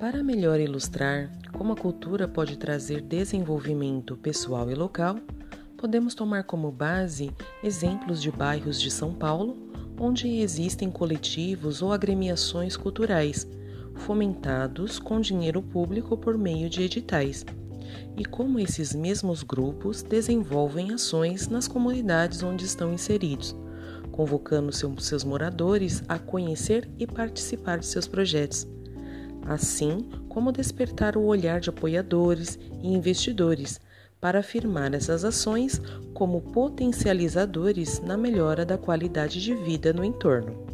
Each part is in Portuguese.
Para melhor ilustrar como a cultura pode trazer desenvolvimento pessoal e local, podemos tomar como base exemplos de bairros de São Paulo, onde existem coletivos ou agremiações culturais, fomentados com dinheiro público por meio de editais, e como esses mesmos grupos desenvolvem ações nas comunidades onde estão inseridos, convocando seus moradores a conhecer e participar de seus projetos assim como despertar o olhar de apoiadores e investidores para afirmar essas ações como potencializadores na melhora da qualidade de vida no entorno.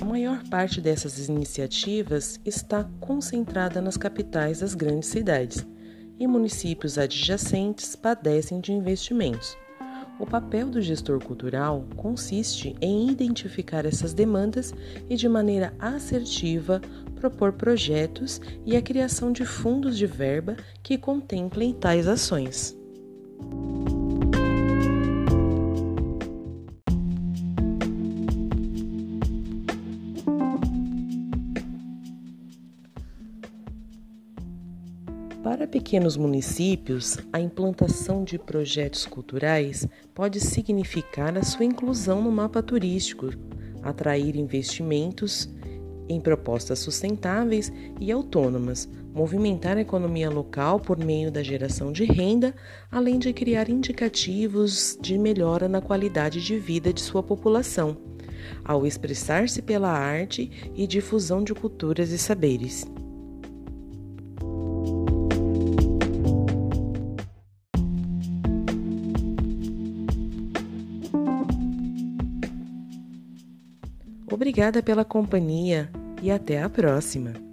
A maior parte dessas iniciativas está concentrada nas capitais das grandes cidades e municípios adjacentes padecem de investimentos. O papel do gestor cultural consiste em identificar essas demandas e, de maneira assertiva, propor projetos e a criação de fundos de verba que contemplem tais ações. Para pequenos municípios, a implantação de projetos culturais pode significar a sua inclusão no mapa turístico, atrair investimentos em propostas sustentáveis e autônomas, movimentar a economia local por meio da geração de renda, além de criar indicativos de melhora na qualidade de vida de sua população, ao expressar-se pela arte e difusão de culturas e saberes. Obrigada pela companhia e até a próxima!